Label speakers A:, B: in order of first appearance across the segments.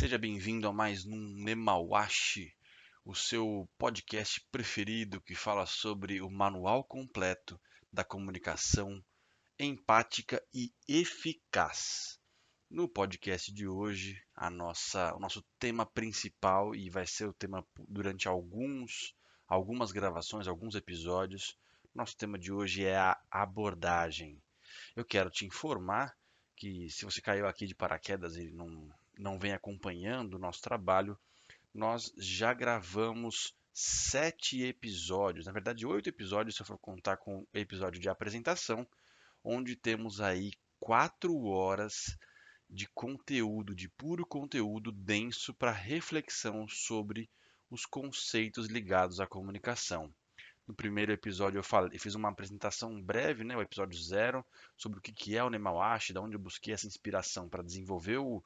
A: Seja bem-vindo a mais um Nemawashi, o seu podcast preferido que fala sobre o manual completo da comunicação empática e eficaz. No podcast de hoje, a nossa, o nosso tema principal e vai ser o tema durante alguns, algumas gravações, alguns episódios. Nosso tema de hoje é a abordagem. Eu quero te informar que se você caiu aqui de paraquedas e não, não vem acompanhando o nosso trabalho, nós já gravamos sete episódios, na verdade oito episódios se eu for contar com o episódio de apresentação, onde temos aí quatro horas de conteúdo, de puro conteúdo denso para reflexão sobre os conceitos ligados à comunicação. No primeiro episódio eu, falei, eu fiz uma apresentação breve, né, o episódio zero, sobre o que é o Nemawashi, da onde eu busquei essa inspiração para desenvolver o,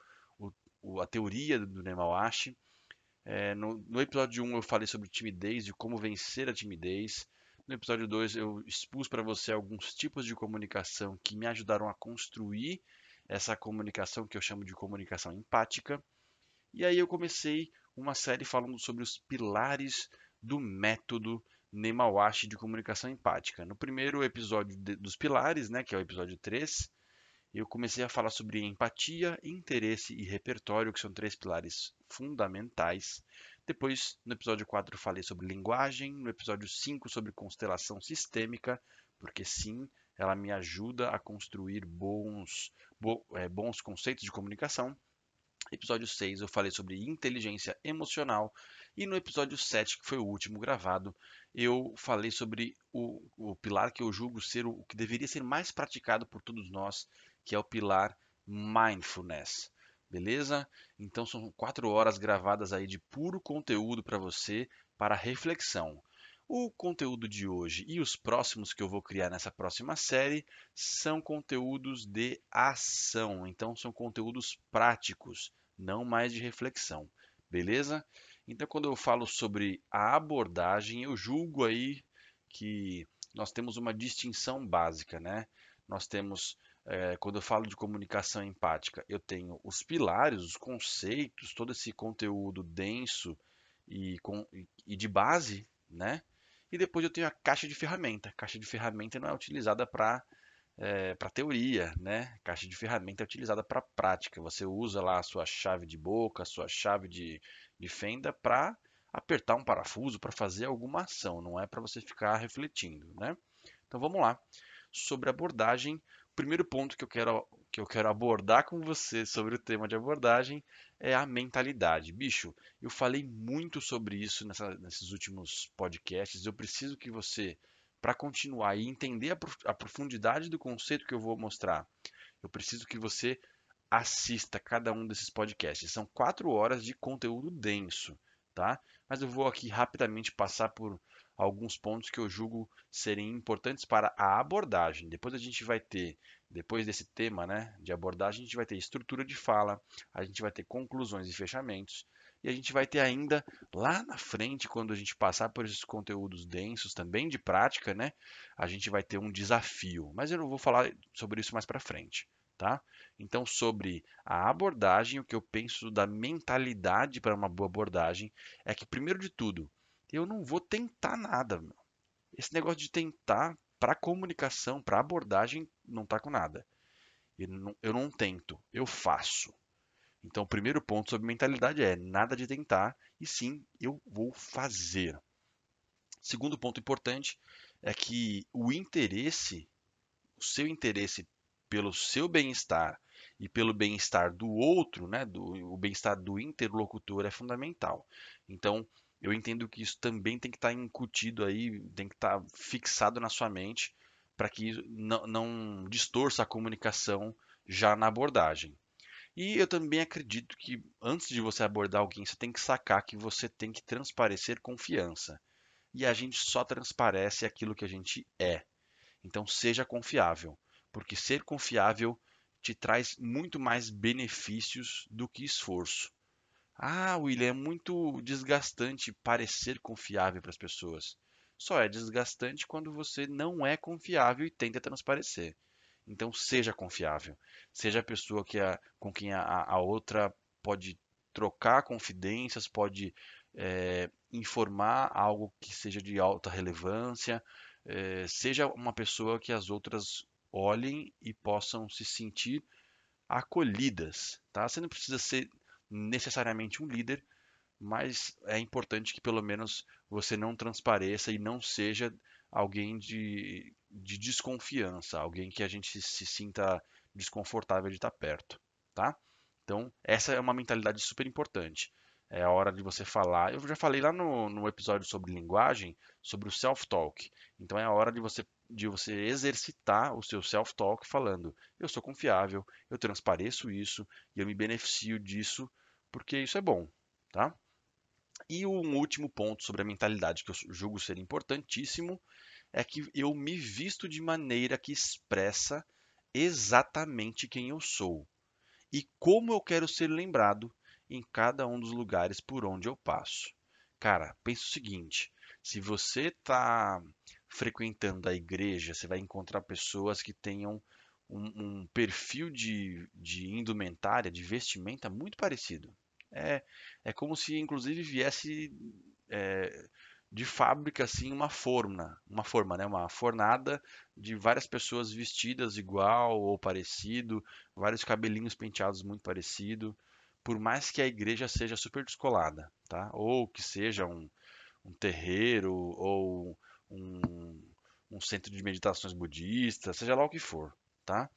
A: o, a teoria do Nemawashi. É, no, no, episódio 1 eu falei sobre timidez e como vencer a timidez. No episódio 2 eu expus para você alguns tipos de comunicação que me ajudaram a construir essa comunicação que eu chamo de comunicação empática. E aí eu comecei uma série falando sobre os pilares do método Nemawashi de comunicação empática. No primeiro episódio de, dos pilares, né, que é o episódio 3, eu comecei a falar sobre empatia, interesse e repertório, que são três pilares fundamentais. Depois, no episódio 4, falei sobre linguagem, no episódio 5 sobre constelação sistêmica, porque sim, ela me ajuda a construir bons, bo, é, bons conceitos de comunicação. Episódio 6 eu falei sobre inteligência emocional e no episódio 7, que foi o último gravado, eu falei sobre o, o pilar que eu julgo ser o, o que deveria ser mais praticado por todos nós, que é o pilar mindfulness. Beleza? Então são quatro horas gravadas aí de puro conteúdo para você, para reflexão. O conteúdo de hoje e os próximos que eu vou criar nessa próxima série são conteúdos de ação, então são conteúdos práticos, não mais de reflexão, beleza? Então, quando eu falo sobre a abordagem, eu julgo aí que nós temos uma distinção básica, né? Nós temos, é, quando eu falo de comunicação empática, eu tenho os pilares, os conceitos, todo esse conteúdo denso e, com, e de base, né? E depois eu tenho a caixa de ferramenta. Caixa de ferramenta não é utilizada para é, para teoria, né? Caixa de ferramenta é utilizada para prática. Você usa lá a sua chave de boca, a sua chave de, de fenda para apertar um parafuso, para fazer alguma ação, não é para você ficar refletindo, né? Então vamos lá. Sobre abordagem, primeiro ponto que eu quero que eu quero abordar com você sobre o tema de abordagem é a mentalidade. Bicho, eu falei muito sobre isso nessa, nesses últimos podcasts. Eu preciso que você, para continuar e entender a, a profundidade do conceito que eu vou mostrar, eu preciso que você assista cada um desses podcasts. São quatro horas de conteúdo denso, tá? Mas eu vou aqui rapidamente passar por alguns pontos que eu julgo serem importantes para a abordagem. Depois a gente vai ter, depois desse tema né, de abordagem, a gente vai ter estrutura de fala, a gente vai ter conclusões e fechamentos, e a gente vai ter ainda lá na frente, quando a gente passar por esses conteúdos densos também de prática, né, a gente vai ter um desafio. Mas eu não vou falar sobre isso mais para frente. Tá? Então, sobre a abordagem, o que eu penso da mentalidade para uma boa abordagem é que, primeiro de tudo, eu não vou tentar nada. Meu. Esse negócio de tentar para comunicação, para abordagem, não tá com nada. Eu não, eu não tento, eu faço. Então, o primeiro ponto sobre mentalidade é nada de tentar, e sim, eu vou fazer. Segundo ponto importante é que o interesse, o seu interesse pelo seu bem-estar e pelo bem-estar do outro, né, do, o bem-estar do interlocutor é fundamental. Então, eu entendo que isso também tem que estar tá incutido aí, tem que estar tá fixado na sua mente para que não, não distorça a comunicação já na abordagem. E eu também acredito que antes de você abordar alguém, você tem que sacar que você tem que transparecer confiança. E a gente só transparece aquilo que a gente é. Então seja confiável, porque ser confiável te traz muito mais benefícios do que esforço. Ah, William, é muito desgastante parecer confiável para as pessoas. Só é desgastante quando você não é confiável e tenta transparecer. Então, seja confiável. Seja a pessoa que a, com quem a, a outra pode trocar confidências, pode é, informar algo que seja de alta relevância, é, seja uma pessoa que as outras olhem e possam se sentir acolhidas, tá? Você não precisa ser necessariamente um líder, mas é importante que pelo menos você não transpareça e não seja alguém de, de desconfiança, alguém que a gente se, sinta desconfortável de estar perto, tá? Então, essa é uma mentalidade super importante. É a hora de você falar. Eu já falei lá no, no episódio sobre linguagem, sobre o self-talk. Então, é a hora de você, de você exercitar o seu self-talk falando: eu sou confiável, eu transpareço isso e eu me beneficio disso porque isso é bom, tá? E um último ponto sobre a mentalidade que eu julgo ser importantíssimo é que eu me visto de maneira que expressa exatamente quem eu sou e como eu quero ser lembrado em cada um dos lugares por onde eu passo. Cara, pensa o seguinte: se você está frequentando a igreja, você vai encontrar pessoas que tenham um, um perfil de, de indumentária, de vestimenta muito parecido. É, é como se, inclusive, viesse é, de fábrica assim uma forma, uma forma, né, uma fornada de várias pessoas vestidas igual ou parecido, vários cabelinhos penteados muito parecido, por mais que a igreja seja super descolada, tá? Ou que seja um, um terreiro ou um, um centro de meditações budistas, seja lá o que for, tá?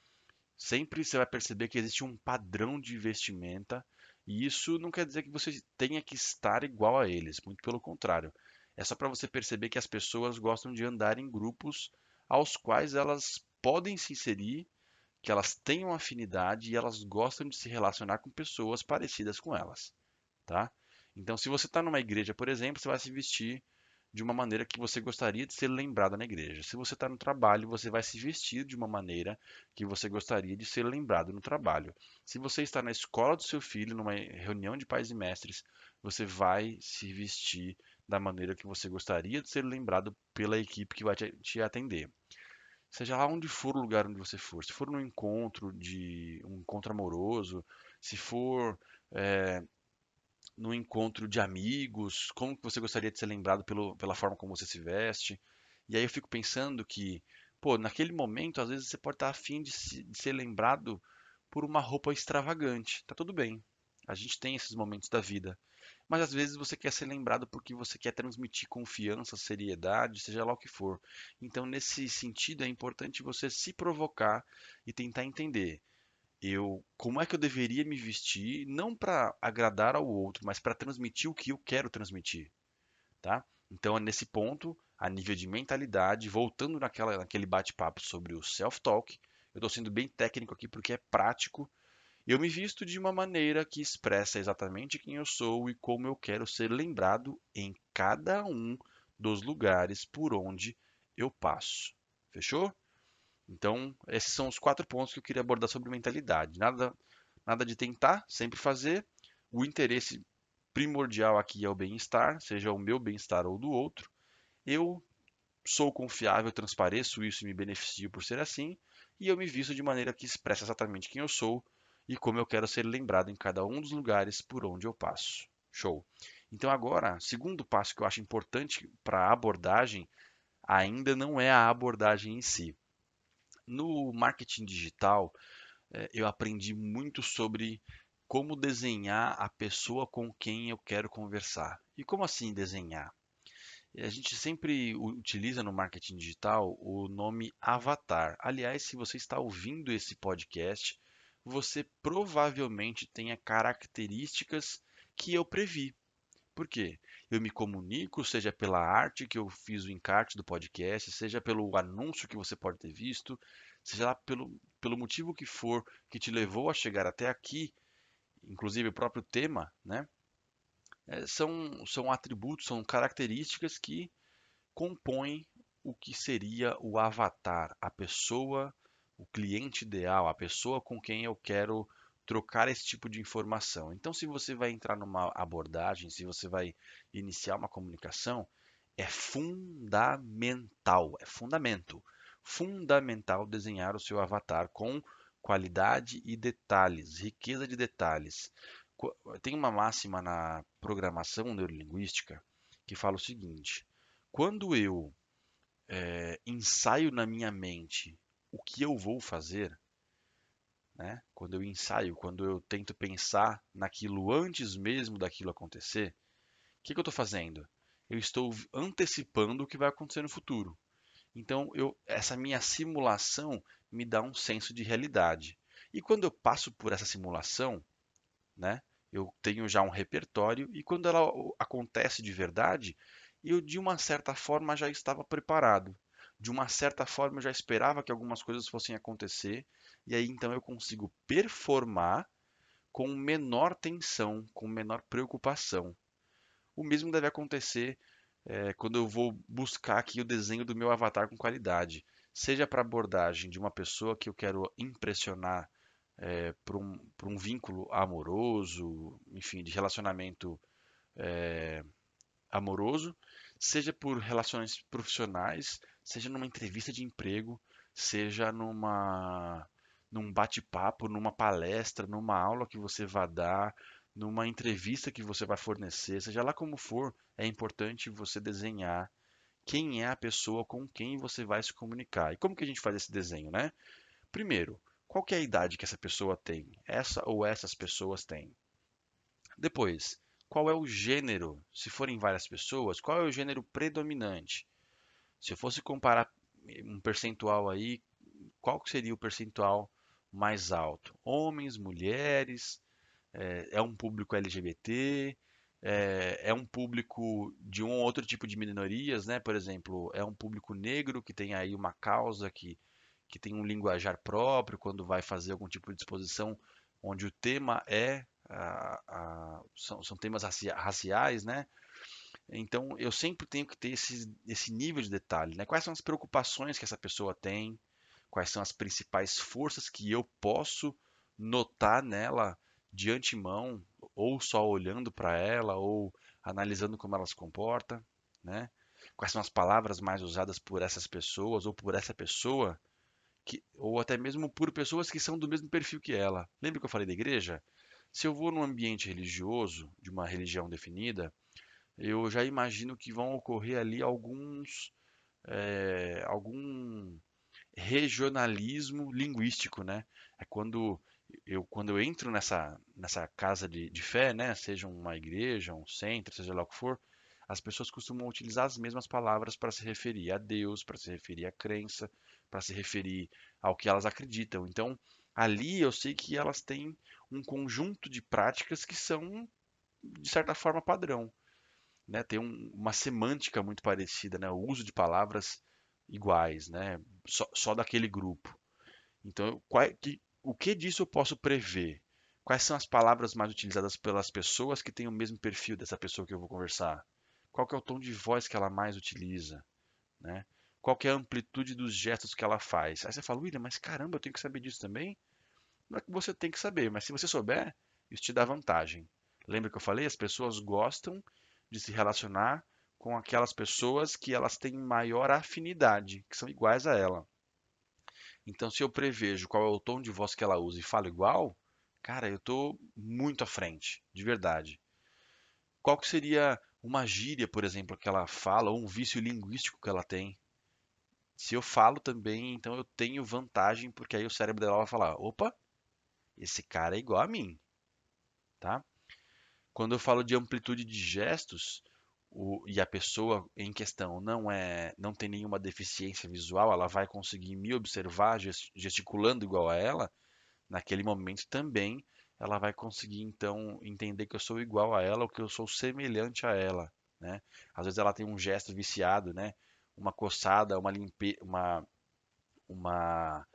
A: Sempre você vai perceber que existe um padrão de vestimenta e isso não quer dizer que você tenha que estar igual a eles, muito pelo contrário. É só para você perceber que as pessoas gostam de andar em grupos aos quais elas podem se inserir, que elas tenham afinidade e elas gostam de se relacionar com pessoas parecidas com elas, tá? Então, se você está numa igreja, por exemplo, você vai se vestir de uma maneira que você gostaria de ser lembrado na igreja. Se você está no trabalho, você vai se vestir de uma maneira que você gostaria de ser lembrado no trabalho. Se você está na escola do seu filho, numa reunião de pais e mestres, você vai se vestir da maneira que você gostaria de ser lembrado pela equipe que vai te atender. Seja lá onde for o lugar onde você for, se for num encontro de um encontro amoroso, se for é, no encontro de amigos, como que você gostaria de ser lembrado pelo, pela forma como você se veste. E aí eu fico pensando que, pô, naquele momento, às vezes você pode estar afim de, se, de ser lembrado por uma roupa extravagante. Tá tudo bem. A gente tem esses momentos da vida. Mas às vezes você quer ser lembrado porque você quer transmitir confiança, seriedade, seja lá o que for. Então, nesse sentido, é importante você se provocar e tentar entender eu como é que eu deveria me vestir, não para agradar ao outro, mas para transmitir o que eu quero transmitir, tá? Então, é nesse ponto, a nível de mentalidade, voltando naquela, naquele bate-papo sobre o self-talk, eu estou sendo bem técnico aqui porque é prático. Eu me visto de uma maneira que expressa exatamente quem eu sou e como eu quero ser lembrado em cada um dos lugares por onde eu passo. Fechou? Então, esses são os quatro pontos que eu queria abordar sobre mentalidade. Nada, nada de tentar, sempre fazer. O interesse primordial aqui é o bem-estar, seja o meu bem-estar ou do outro. Eu sou confiável, transpareço isso e me beneficio por ser assim. E eu me visto de maneira que expressa exatamente quem eu sou e como eu quero ser lembrado em cada um dos lugares por onde eu passo. Show! Então, agora, segundo passo que eu acho importante para a abordagem, ainda não é a abordagem em si no marketing digital, eh, eu aprendi muito sobre como desenhar a pessoa com quem eu quero conversar. E como assim desenhar? A gente sempre utiliza no marketing digital o nome avatar. Aliás, se você está ouvindo esse podcast, você provavelmente tenha características que eu previ. Por quê? Eu me comunico, seja pela arte que eu fiz o encarte do podcast, seja pelo anúncio que você pode ter visto, seja lá pelo, pelo motivo que for que te levou a chegar até aqui, inclusive o próprio tema, né? É, são, são atributos, são características que compõem o que seria o avatar, a pessoa, o cliente ideal, a pessoa com quem eu quero trocar esse tipo de informação. Então, se você vai entrar numa abordagem, se você vai iniciar uma comunicação, é fundamental, é fundamento, fundamental desenhar o seu avatar com qualidade e detalhes, riqueza de detalhes. Tem uma máxima na programação neurolinguística que fala o seguinte: quando eu é, ensaio na minha mente o que eu vou fazer, né? quando eu ensaio, quando eu tento pensar naquilo antes mesmo daquilo acontecer, o que, que eu estou fazendo? Eu estou antecipando o que vai acontecer no futuro. Então, eu, essa minha simulação me dá um senso de realidade. E quando eu passo por essa simulação, né, eu tenho já um repertório e quando ela acontece de verdade, eu de uma certa forma já estava preparado. De uma certa forma eu já esperava que algumas coisas fossem acontecer e aí então eu consigo performar com menor tensão, com menor preocupação. O mesmo deve acontecer é, quando eu vou buscar aqui o desenho do meu avatar com qualidade, seja para abordagem de uma pessoa que eu quero impressionar é, para um, um, vínculo amoroso, enfim, de relacionamento é, amoroso, seja por relações profissionais, seja numa entrevista de emprego, seja numa num bate-papo, numa palestra, numa aula que você vai dar, numa entrevista que você vai fornecer, seja lá como for, é importante você desenhar quem é a pessoa com quem você vai se comunicar. E como que a gente faz esse desenho, né? Primeiro, qual é a idade que essa pessoa tem? Essa ou essas pessoas têm? Depois, qual é o gênero? Se forem várias pessoas, qual é o gênero predominante? Se eu fosse comparar um percentual aí, qual seria o percentual mais alto? Homens, mulheres, é, é um público LGBT, é, é, um público de um outro tipo de minorias, né? Por exemplo, é um público negro que tem aí uma causa que, que tem um linguajar próprio quando vai fazer algum tipo de exposição onde o tema é a, a, são, são, temas raciais, né? Então eu sempre tenho que ter esse, esse nível de detalhe, né? Quais são as preocupações que essa pessoa tem? Quais são as principais forças que eu posso notar nela de antemão, ou só olhando para ela, ou analisando como ela se comporta, né? Quais são as palavras mais usadas por essas pessoas ou por essa pessoa, que, ou até mesmo por pessoas que são do mesmo perfil que ela. Lembra que eu falei da igreja? Se eu vou num ambiente religioso, de uma religião definida, eu já imagino que vão ocorrer ali alguns é, algum regionalismo linguístico, né? É quando eu quando eu entro nessa nessa casa de, de fé, né? Seja uma igreja, um centro, seja lá o que for, as pessoas costumam utilizar as mesmas palavras para se referir a Deus, para se referir à crença, para se referir ao que elas acreditam. Então, ali eu sei que elas têm um conjunto de práticas que são, de certa forma, padrão. Né? Tem um, uma semântica muito parecida, né? o uso de palavras iguais, né? só, só daquele grupo. Então, qual, que, o que disso eu posso prever? Quais são as palavras mais utilizadas pelas pessoas que têm o mesmo perfil dessa pessoa que eu vou conversar? Qual é o tom de voz que ela mais utiliza? Né? Qual é a amplitude dos gestos que ela faz? Aí você fala, William, mas caramba, eu tenho que saber disso também? Não é que você tem que saber, mas se você souber, isso te dá vantagem. Lembra que eu falei? As pessoas gostam de se relacionar com aquelas pessoas que elas têm maior afinidade, que são iguais a ela. Então, se eu prevejo qual é o tom de voz que ela usa e falo igual, cara, eu estou muito à frente, de verdade. Qual que seria uma gíria, por exemplo, que ela fala, ou um vício linguístico que ela tem? Se eu falo também, então eu tenho vantagem, porque aí o cérebro dela vai falar: opa, esse cara é igual a mim, tá? Quando eu falo de amplitude de gestos o, e a pessoa em questão não é, não tem nenhuma deficiência visual, ela vai conseguir me observar gesticulando igual a ela, naquele momento também ela vai conseguir então entender que eu sou igual a ela ou que eu sou semelhante a ela, né? Às vezes ela tem um gesto viciado, né? Uma coçada, uma limpe... uma uma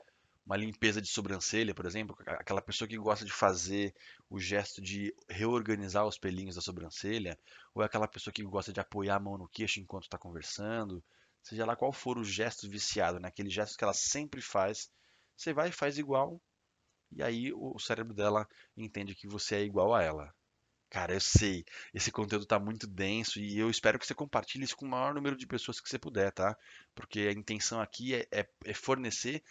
A: uma limpeza de sobrancelha, por exemplo, aquela pessoa que gosta de fazer o gesto de reorganizar os pelinhos da sobrancelha, ou é aquela pessoa que gosta de apoiar a mão no queixo enquanto está conversando, seja lá qual for o gesto viciado, né? aquele gesto que ela sempre faz, você vai e faz igual, e aí o cérebro dela entende que você é igual a ela. Cara, eu sei, esse conteúdo está muito denso e eu espero que você compartilhe isso com o maior número de pessoas que você puder, tá? Porque a intenção aqui é, é, é fornecer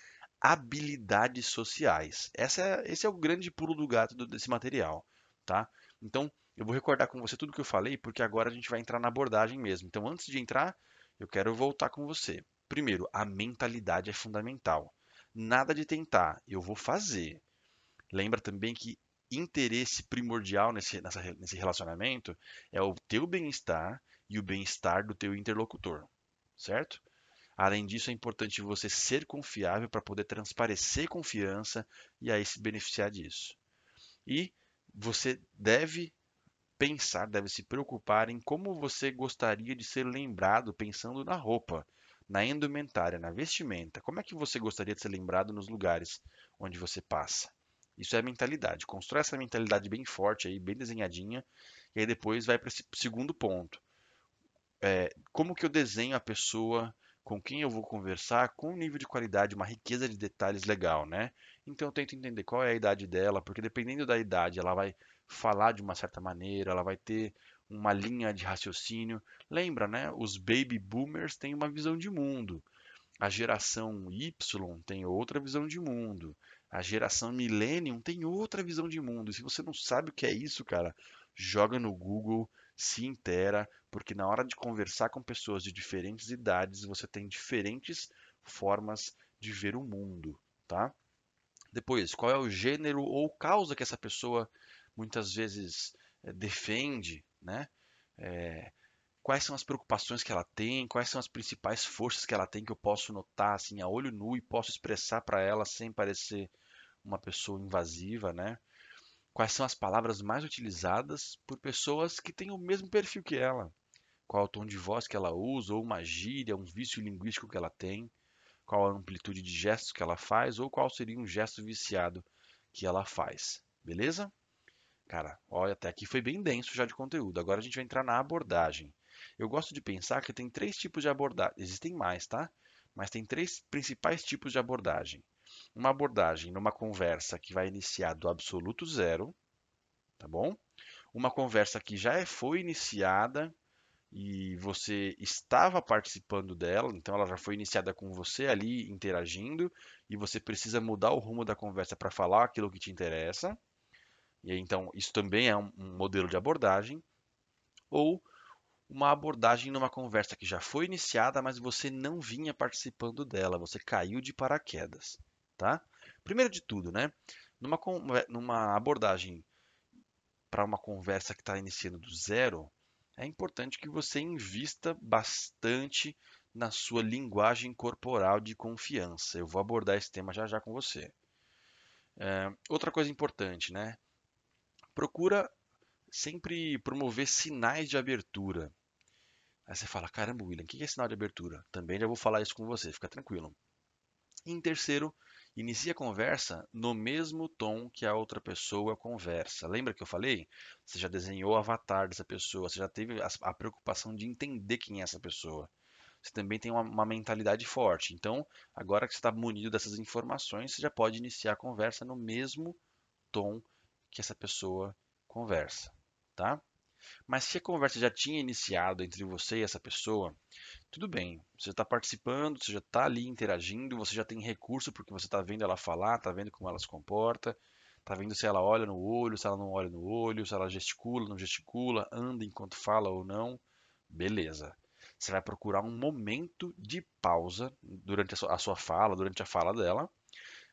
A: habilidades sociais. Essa é, esse é o grande pulo do gato desse material. tá? Então, eu vou recordar com você tudo que eu falei, porque agora a gente vai entrar na abordagem mesmo. Então, antes de entrar, eu quero voltar com você. Primeiro, a mentalidade é fundamental. Nada de tentar, eu vou fazer. Lembra também que interesse primordial nesse, nessa, nesse relacionamento é o teu bem-estar e o bem-estar do teu interlocutor, certo? Além disso, é importante você ser confiável para poder transparecer confiança e aí se beneficiar disso. E você deve pensar, deve se preocupar em como você gostaria de ser lembrado pensando na roupa, na indumentária, na vestimenta. Como é que você gostaria de ser lembrado nos lugares onde você passa? Isso é mentalidade. Constrói essa mentalidade bem forte aí, bem desenhadinha, e aí depois vai para esse segundo ponto. É, como que eu desenho a pessoa com quem eu vou conversar com um nível de qualidade, uma riqueza de detalhes legal, né? Então eu tento entender qual é a idade dela, porque dependendo da idade, ela vai falar de uma certa maneira, ela vai ter uma linha de raciocínio. Lembra, né? Os baby boomers têm uma visão de mundo. A geração Y tem outra visão de mundo. A geração Millennium tem outra visão de mundo. E se você não sabe o que é isso, cara, joga no Google, se intera, porque na hora de conversar com pessoas de diferentes idades, você tem diferentes formas de ver o mundo, tá? Depois, qual é o gênero ou causa que essa pessoa muitas vezes é, defende, né? É, quais são as preocupações que ela tem, quais são as principais forças que ela tem que eu posso notar assim a olho nu e posso expressar para ela sem parecer uma pessoa invasiva, né? Quais são as palavras mais utilizadas por pessoas que têm o mesmo perfil que ela? Qual o tom de voz que ela usa, ou uma gíria, um vício linguístico que ela tem? Qual a amplitude de gestos que ela faz, ou qual seria um gesto viciado que ela faz? Beleza? Cara, olha, até aqui foi bem denso já de conteúdo. Agora a gente vai entrar na abordagem. Eu gosto de pensar que tem três tipos de abordagem. Existem mais, tá? Mas tem três principais tipos de abordagem uma abordagem numa conversa que vai iniciar do absoluto zero, tá bom? Uma conversa que já é, foi iniciada e você estava participando dela, então ela já foi iniciada com você ali interagindo e você precisa mudar o rumo da conversa para falar aquilo que te interessa. E então isso também é um, um modelo de abordagem ou uma abordagem numa conversa que já foi iniciada, mas você não vinha participando dela, você caiu de paraquedas tá? Primeiro de tudo, né? Numa, numa abordagem para uma conversa que está iniciando do zero, é importante que você invista bastante na sua linguagem corporal de confiança. Eu vou abordar esse tema já já com você. É, outra coisa importante, né? Procura sempre promover sinais de abertura. Aí você fala, caramba, William, o que é sinal de abertura? Também já vou falar isso com você, fica tranquilo. E em terceiro, Inicie a conversa no mesmo tom que a outra pessoa conversa. Lembra que eu falei? Você já desenhou o avatar dessa pessoa, você já teve a, a preocupação de entender quem é essa pessoa. Você também tem uma, uma mentalidade forte. Então, agora que você está munido dessas informações, você já pode iniciar a conversa no mesmo tom que essa pessoa conversa, tá? Mas se a conversa já tinha iniciado entre você e essa pessoa, tudo bem. Você está participando, você já está ali interagindo, você já tem recurso porque você está vendo ela falar, está vendo como ela se comporta, está vendo se ela olha no olho, se ela não olha no olho, se ela gesticula, não gesticula, anda enquanto fala ou não. Beleza. Você vai procurar um momento de pausa durante a sua fala, durante a fala dela,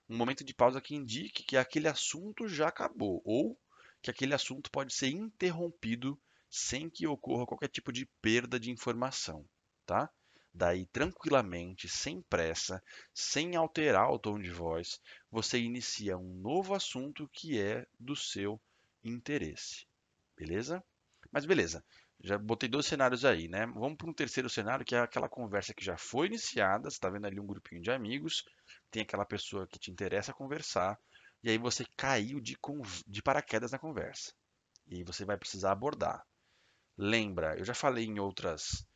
A: um momento de pausa que indique que aquele assunto já acabou ou que aquele assunto pode ser interrompido sem que ocorra qualquer tipo de perda de informação, tá? Daí, tranquilamente, sem pressa, sem alterar o tom de voz, você inicia um novo assunto que é do seu interesse. Beleza? Mas beleza, já botei dois cenários aí, né? Vamos para um terceiro cenário, que é aquela conversa que já foi iniciada. Você está vendo ali um grupinho de amigos, tem aquela pessoa que te interessa conversar, e aí você caiu de, de paraquedas na conversa. E você vai precisar abordar. Lembra, eu já falei em outras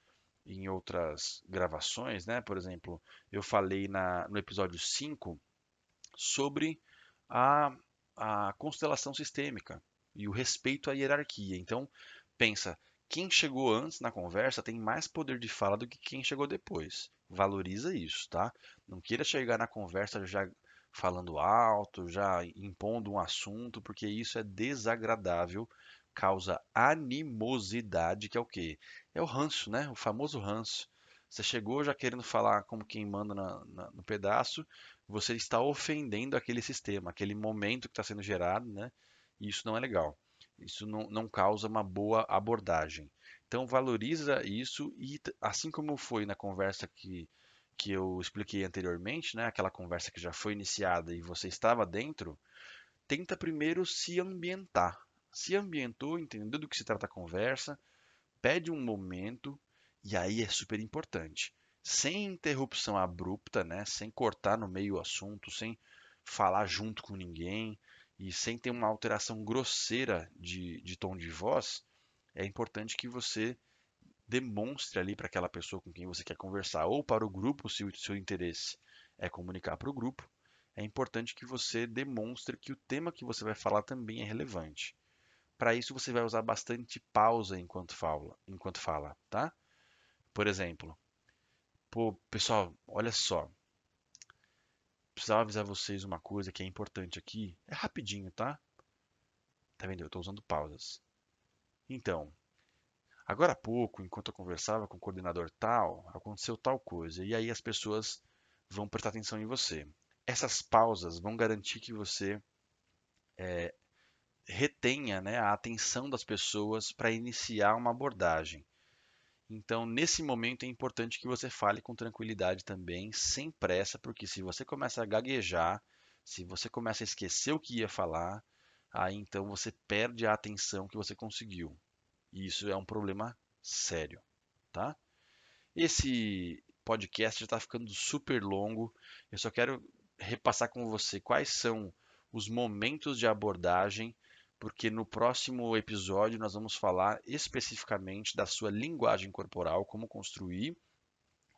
A: em outras gravações, né? Por exemplo, eu falei na, no episódio 5 sobre a, a constelação sistêmica e o respeito à hierarquia. Então, pensa, quem chegou antes na conversa tem mais poder de fala do que quem chegou depois. Valoriza isso, tá? Não queira chegar na conversa já falando alto, já impondo um assunto, porque isso é desagradável, causa animosidade, que é o quê? É o ranço, né? O famoso ranço. Você chegou já querendo falar como quem manda na, na, no pedaço, você está ofendendo aquele sistema, aquele momento que está sendo gerado, né? E isso não é legal. Isso não, não causa uma boa abordagem. Então valoriza isso e assim como foi na conversa que, que eu expliquei anteriormente, né, aquela conversa que já foi iniciada e você estava dentro, tenta primeiro se ambientar. Se ambientou, entendeu do que se trata a conversa, pede um momento e aí é super importante. Sem interrupção abrupta, né, sem cortar no meio o assunto, sem falar junto com ninguém e sem ter uma alteração grosseira de, de tom de voz, é importante que você demonstre ali para aquela pessoa com quem você quer conversar, ou para o grupo, se o seu interesse é comunicar para o grupo, é importante que você demonstre que o tema que você vai falar também é relevante. Para isso, você vai usar bastante pausa enquanto fala, enquanto fala, tá? Por exemplo, pô, pessoal, olha só. Precisava avisar vocês uma coisa que é importante aqui. É rapidinho, tá? Tá vendo? Eu estou usando pausas. Então, agora há pouco, enquanto eu conversava com o coordenador tal, aconteceu tal coisa, e aí as pessoas vão prestar atenção em você. Essas pausas vão garantir que você é, retenha né, a atenção das pessoas para iniciar uma abordagem. Então, nesse momento é importante que você fale com tranquilidade também, sem pressa, porque se você começa a gaguejar, se você começa a esquecer o que ia falar, aí então você perde a atenção que você conseguiu. E isso é um problema sério, tá? Esse podcast já está ficando super longo. Eu só quero repassar com você quais são os momentos de abordagem, porque no próximo episódio nós vamos falar especificamente da sua linguagem corporal, como construir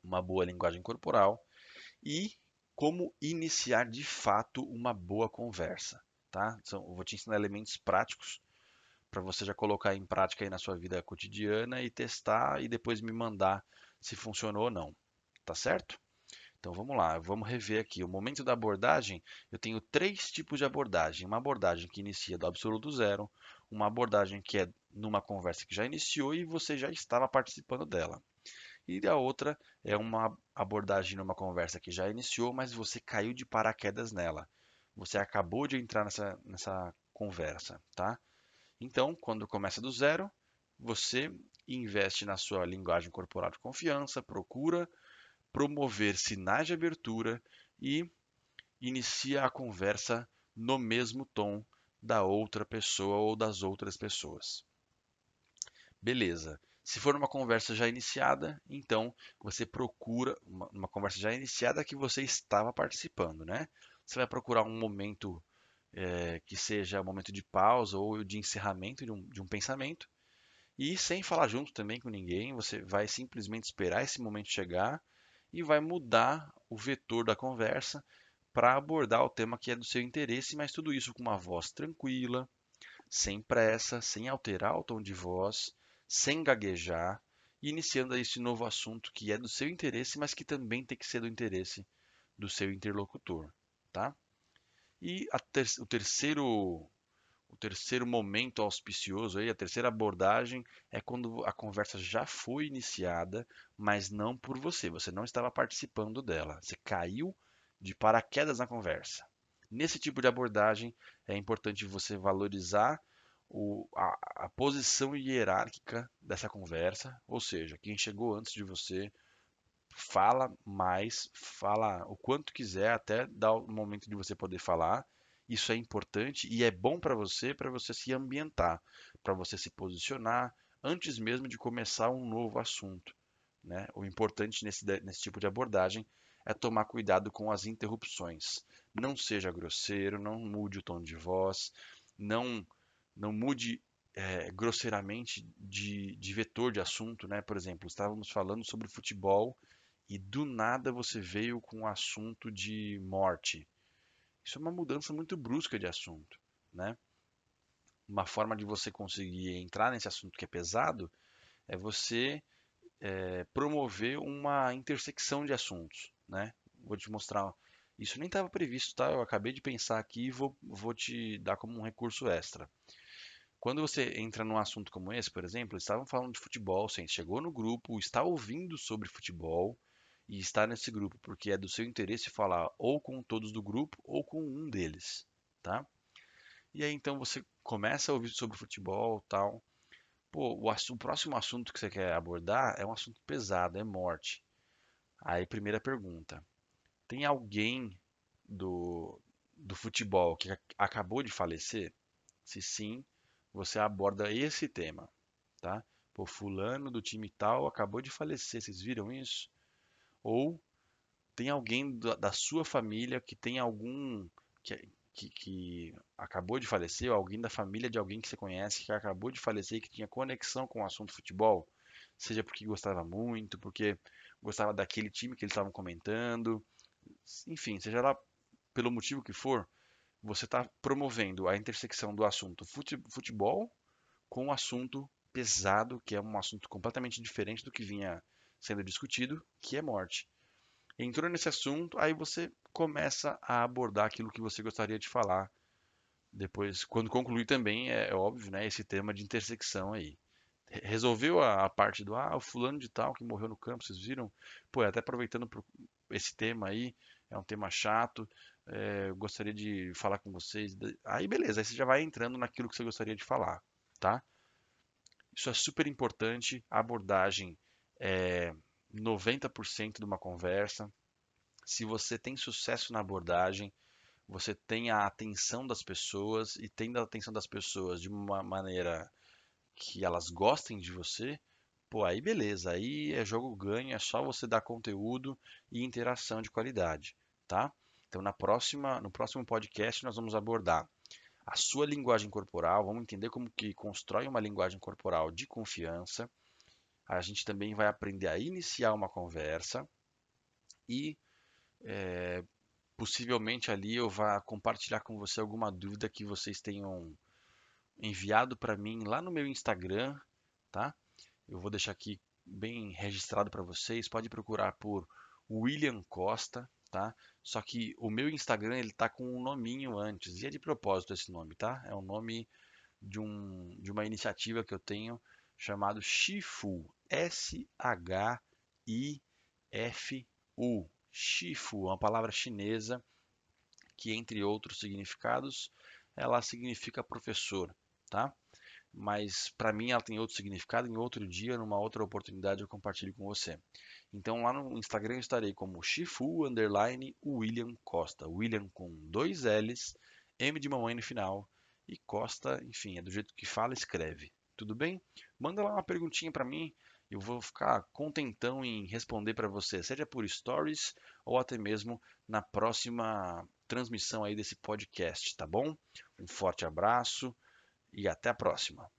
A: uma boa linguagem corporal e como iniciar de fato uma boa conversa tá? São, eu vou te ensinar elementos práticos para você já colocar em prática aí na sua vida cotidiana e testar e depois me mandar se funcionou ou não, tá certo? Então vamos lá, vamos rever aqui. O momento da abordagem, eu tenho três tipos de abordagem. Uma abordagem que inicia do absoluto zero, uma abordagem que é numa conversa que já iniciou e você já estava participando dela. E a outra é uma abordagem numa conversa que já iniciou, mas você caiu de paraquedas nela. Você acabou de entrar nessa, nessa conversa, tá? Então, quando começa do zero, você investe na sua linguagem corporal de confiança, procura promover sinais de abertura e inicia a conversa no mesmo tom da outra pessoa ou das outras pessoas. Beleza. Se for uma conversa já iniciada, então você procura uma, uma conversa já iniciada que você estava participando, né? Você vai procurar um momento é, que seja um momento de pausa ou de encerramento de um, de um pensamento. E sem falar junto também com ninguém, você vai simplesmente esperar esse momento chegar e vai mudar o vetor da conversa para abordar o tema que é do seu interesse, mas tudo isso com uma voz tranquila, sem pressa, sem alterar o tom de voz, sem gaguejar, e iniciando esse novo assunto que é do seu interesse, mas que também tem que ser do interesse do seu interlocutor tá? E ter, o terceiro o terceiro momento auspicioso aí, a terceira abordagem é quando a conversa já foi iniciada, mas não por você, você não estava participando dela, você caiu de paraquedas na conversa. Nesse tipo de abordagem é importante você valorizar o, a, a posição hierárquica dessa conversa, ou seja, quem chegou antes de você, fala mais, fala o quanto quiser até dar o momento de você poder falar. Isso é importante e é bom para você, para você se ambientar, para você se posicionar antes mesmo de começar um novo assunto. Né? O importante nesse, nesse tipo de abordagem é tomar cuidado com as interrupções. Não seja grosseiro, não mude o tom de voz, não, não mude é, grosseiramente de, de vetor de assunto. Né? Por exemplo, estávamos falando sobre futebol e do nada você veio com um assunto de morte. Isso é uma mudança muito brusca de assunto, né? Uma forma de você conseguir entrar nesse assunto que é pesado é você é, promover uma intersecção de assuntos, né? Vou te mostrar Isso nem estava previsto, tá? Eu acabei de pensar aqui e vou, vou te dar como um recurso extra. Quando você entra num assunto como esse, por exemplo, eles estavam falando de futebol, você chegou no grupo, está ouvindo sobre futebol e está nesse grupo porque é do seu interesse falar ou com todos do grupo ou com um deles, tá? E aí então você começa a ouvir sobre futebol, tal. Pô, o, o próximo assunto que você quer abordar é um assunto pesado, é morte. Aí primeira pergunta: tem alguém do, do futebol que acabou de falecer? Se sim, você aborda esse tema, tá? Pô, fulano do time tal acabou de falecer, vocês viram isso? Ou tem alguém da, sua família que tem algum que, que, que, acabou de falecer, ou alguém da família de alguém que você conhece que acabou de falecer que tinha conexão com o assunto futebol, seja porque gostava muito, porque gostava daquele time que eles estavam comentando, enfim, seja lá pelo motivo que for, você está promovendo a intersecção do assunto futebol com o assunto pesado, que é um assunto completamente diferente do que vinha sendo discutido, que é morte. Entrou nesse assunto, aí você começa a abordar aquilo que você gostaria de falar. Depois, quando concluir também, é, é óbvio, né, esse tema de intersecção aí. Resolveu a, a, parte do, ah, o fulano de tal que morreu no campo, vocês viram? Pô, até aproveitando esse tema aí, é um tema chato, é, eu gostaria de falar com vocês. Aí beleza, aí você já vai entrando naquilo que você gostaria de falar, tá? Isso é super importante, a abordagem é 90% de uma conversa. Se você tem sucesso na abordagem, você tem a atenção das pessoas e tendo a atenção das pessoas de uma maneira que elas gostem de você, pô, aí beleza, aí é jogo ganho, é só você dar conteúdo e interação de qualidade, tá? Então, na próxima, no próximo podcast, nós vamos abordar a sua linguagem corporal, vamos entender como que constrói uma linguagem corporal de confiança. A gente também vai aprender a iniciar uma conversa e é, possivelmente ali eu vá compartilhar com você alguma dúvida que vocês tenham enviado para mim lá no meu Instagram, tá? Eu vou deixar aqui bem registrado para vocês. Pode procurar por William Costa, tá? Só que o meu Instagram ele tá com um nominho antes, e é de propósito esse nome, tá? É o nome de, um, de uma iniciativa que eu tenho chamado Shifu, S-H-I-F-U. Shifu é uma palavra chinesa que, entre outros significados, ela significa professor, tá? mas para mim ela tem outro significado. Em outro dia, numa outra oportunidade, eu compartilho com você. Então lá no Instagram eu estarei como Shifu underline William Costa. William com dois L's, M de mamãe no final e Costa, enfim, é do jeito que fala, escreve. Tudo bem? Manda lá uma perguntinha para mim. Eu vou ficar contentão em responder para você, seja por stories ou até mesmo na próxima transmissão aí desse podcast, tá bom? Um forte abraço e até a próxima.